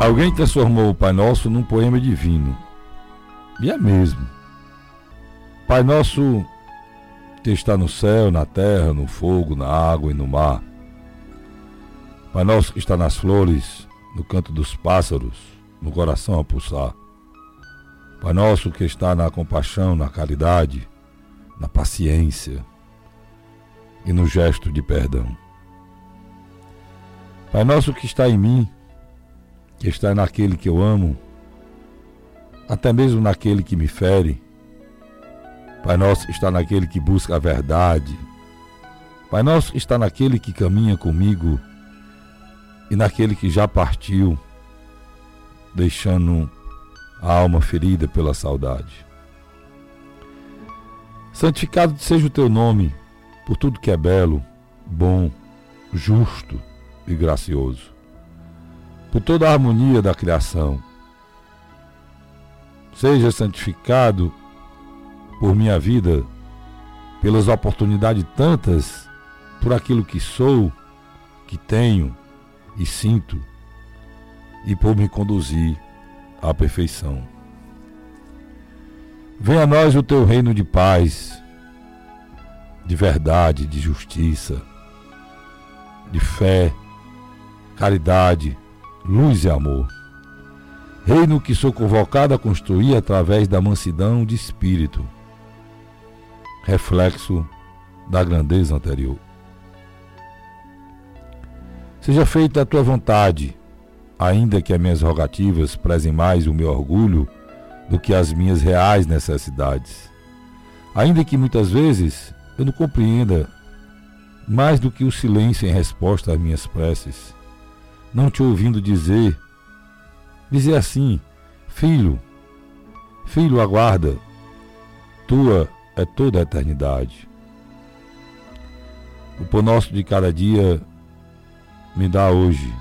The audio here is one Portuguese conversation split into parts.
Alguém transformou o Pai Nosso num poema divino. E é mesmo. Pai Nosso que está no céu, na terra, no fogo, na água e no mar. Pai Nosso que está nas flores, no canto dos pássaros, no coração a pulsar. Pai Nosso que está na compaixão, na caridade, na paciência e no gesto de perdão. Pai Nosso que está em mim, que está naquele que eu amo, até mesmo naquele que me fere. Pai nosso está naquele que busca a verdade. Pai nosso está naquele que caminha comigo e naquele que já partiu, deixando a alma ferida pela saudade. Santificado seja o teu nome por tudo que é belo, bom, justo e gracioso por toda a harmonia da criação. Seja santificado por minha vida, pelas oportunidades tantas, por aquilo que sou, que tenho e sinto, e por me conduzir à perfeição. Venha a nós o teu reino de paz, de verdade, de justiça, de fé, caridade, luz e amor. Reino que sou convocado a construir através da mansidão de espírito, reflexo da grandeza anterior. Seja feita a tua vontade, ainda que as minhas rogativas prezem mais o meu orgulho do que as minhas reais necessidades. Ainda que muitas vezes eu não compreenda mais do que o silêncio em resposta às minhas preces não te ouvindo dizer, dizer assim: Filho, filho, aguarda, tua é toda a eternidade. O pão nosso de cada dia me dá hoje,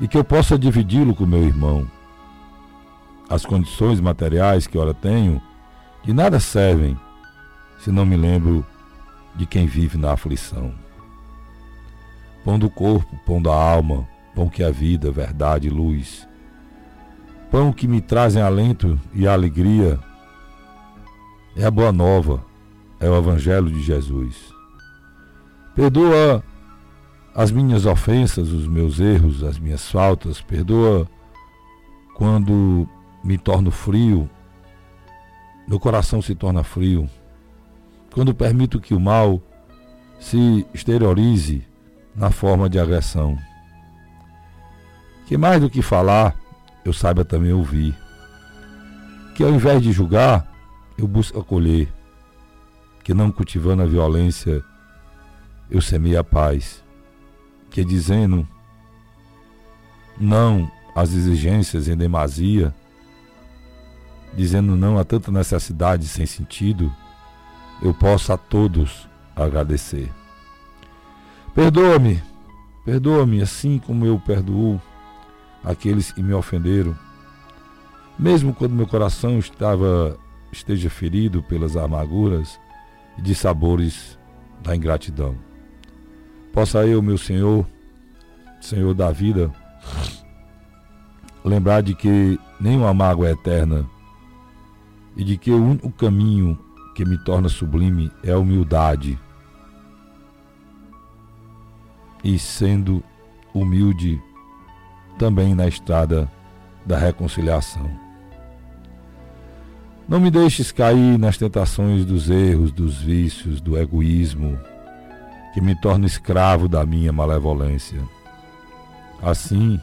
e que eu possa dividi-lo com meu irmão. As condições materiais que ora tenho de nada servem se não me lembro de quem vive na aflição pão do corpo, pão da alma, pão que é vida, verdade luz. Pão que me trazem alento e alegria. É a boa nova, é o Evangelho de Jesus. Perdoa as minhas ofensas, os meus erros, as minhas faltas. Perdoa quando me torno frio, meu coração se torna frio. Quando permito que o mal se exteriorize na forma de agressão. Que mais do que falar, eu saiba também ouvir. Que ao invés de julgar, eu busco acolher. Que não cultivando a violência, eu semei a paz. Que dizendo não às exigências em demasia, dizendo não a tanta necessidade sem sentido, eu posso a todos agradecer. Perdoa-me, perdoa-me assim como eu perdoo aqueles que me ofenderam. Mesmo quando meu coração estava esteja ferido pelas amarguras e de sabores da ingratidão. Possa eu, meu Senhor, Senhor da vida, lembrar de que nenhuma mágoa é eterna e de que o único caminho que me torna sublime é a humildade e sendo humilde também na estrada da reconciliação. Não me deixes cair nas tentações dos erros, dos vícios, do egoísmo, que me torna escravo da minha malevolência. Assim,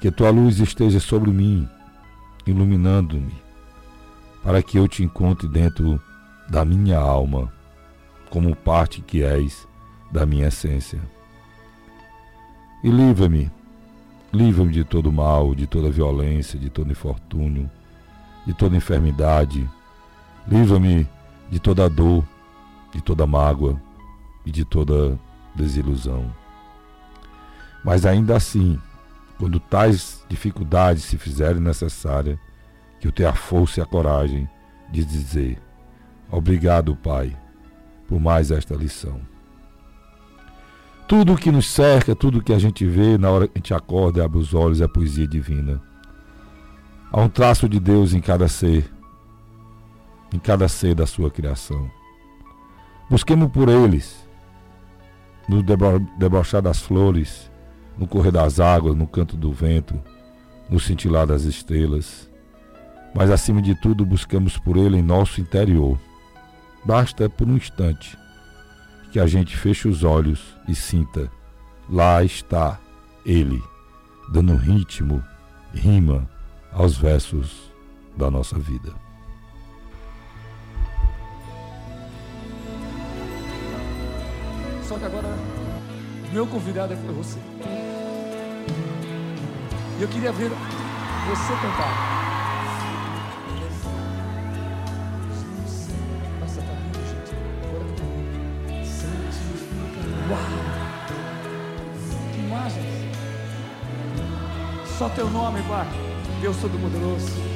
que tua luz esteja sobre mim, iluminando-me, para que eu te encontre dentro da minha alma, como parte que és da minha essência. E livra-me, livra-me de todo mal, de toda violência, de todo infortúnio, de toda enfermidade. Livra-me de toda dor, de toda mágoa e de toda desilusão. Mas ainda assim, quando tais dificuldades se fizerem necessárias, que eu tenha a força e a coragem de dizer: Obrigado, Pai, por mais esta lição. Tudo que nos cerca, tudo que a gente vê na hora que a gente acorda e abre os olhos é poesia divina. Há um traço de Deus em cada ser, em cada ser da sua criação. Busquemos por eles, no debrochar das flores, no correr das águas, no canto do vento, no cintilar das estrelas. Mas acima de tudo, buscamos por ele em nosso interior. Basta por um instante que a gente feche os olhos e sinta: lá está ele, dando ritmo, rima aos versos da nossa vida. Só que agora, meu convidado é você. E eu queria ver você cantar. Uau! Imagens! Só teu nome, Pai. Deus Todo-Poderoso.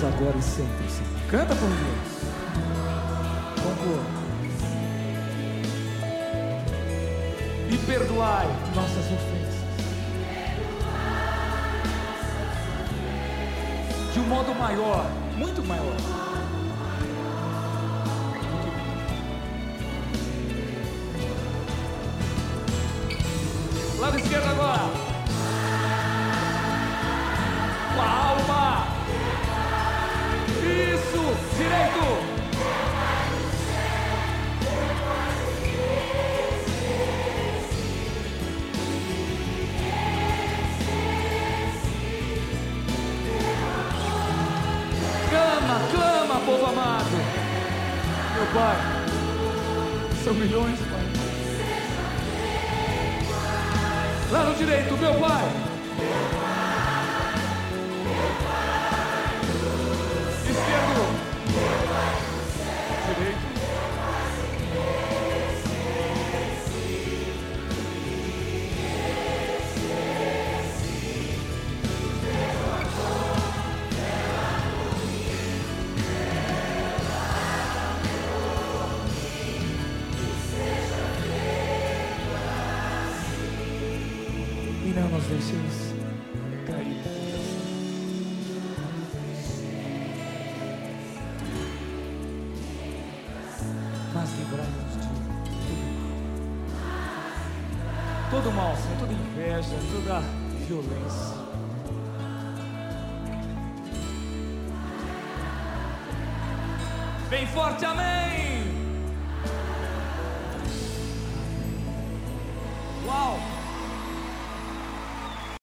Agora e sempre, Senhor. Canta por Deus. Concor. E perdoai nossas ofensas. De um modo maior, muito maior. Lado esquerdo agora. Povo amado. Meu Pai, são milhões, Pai. Lá no direito, meu Pai. final de Jesus, cair. Mas livrai-nos de tudo. Todo mal, toda inveja, toda violência. Bem forte, amém! Uau!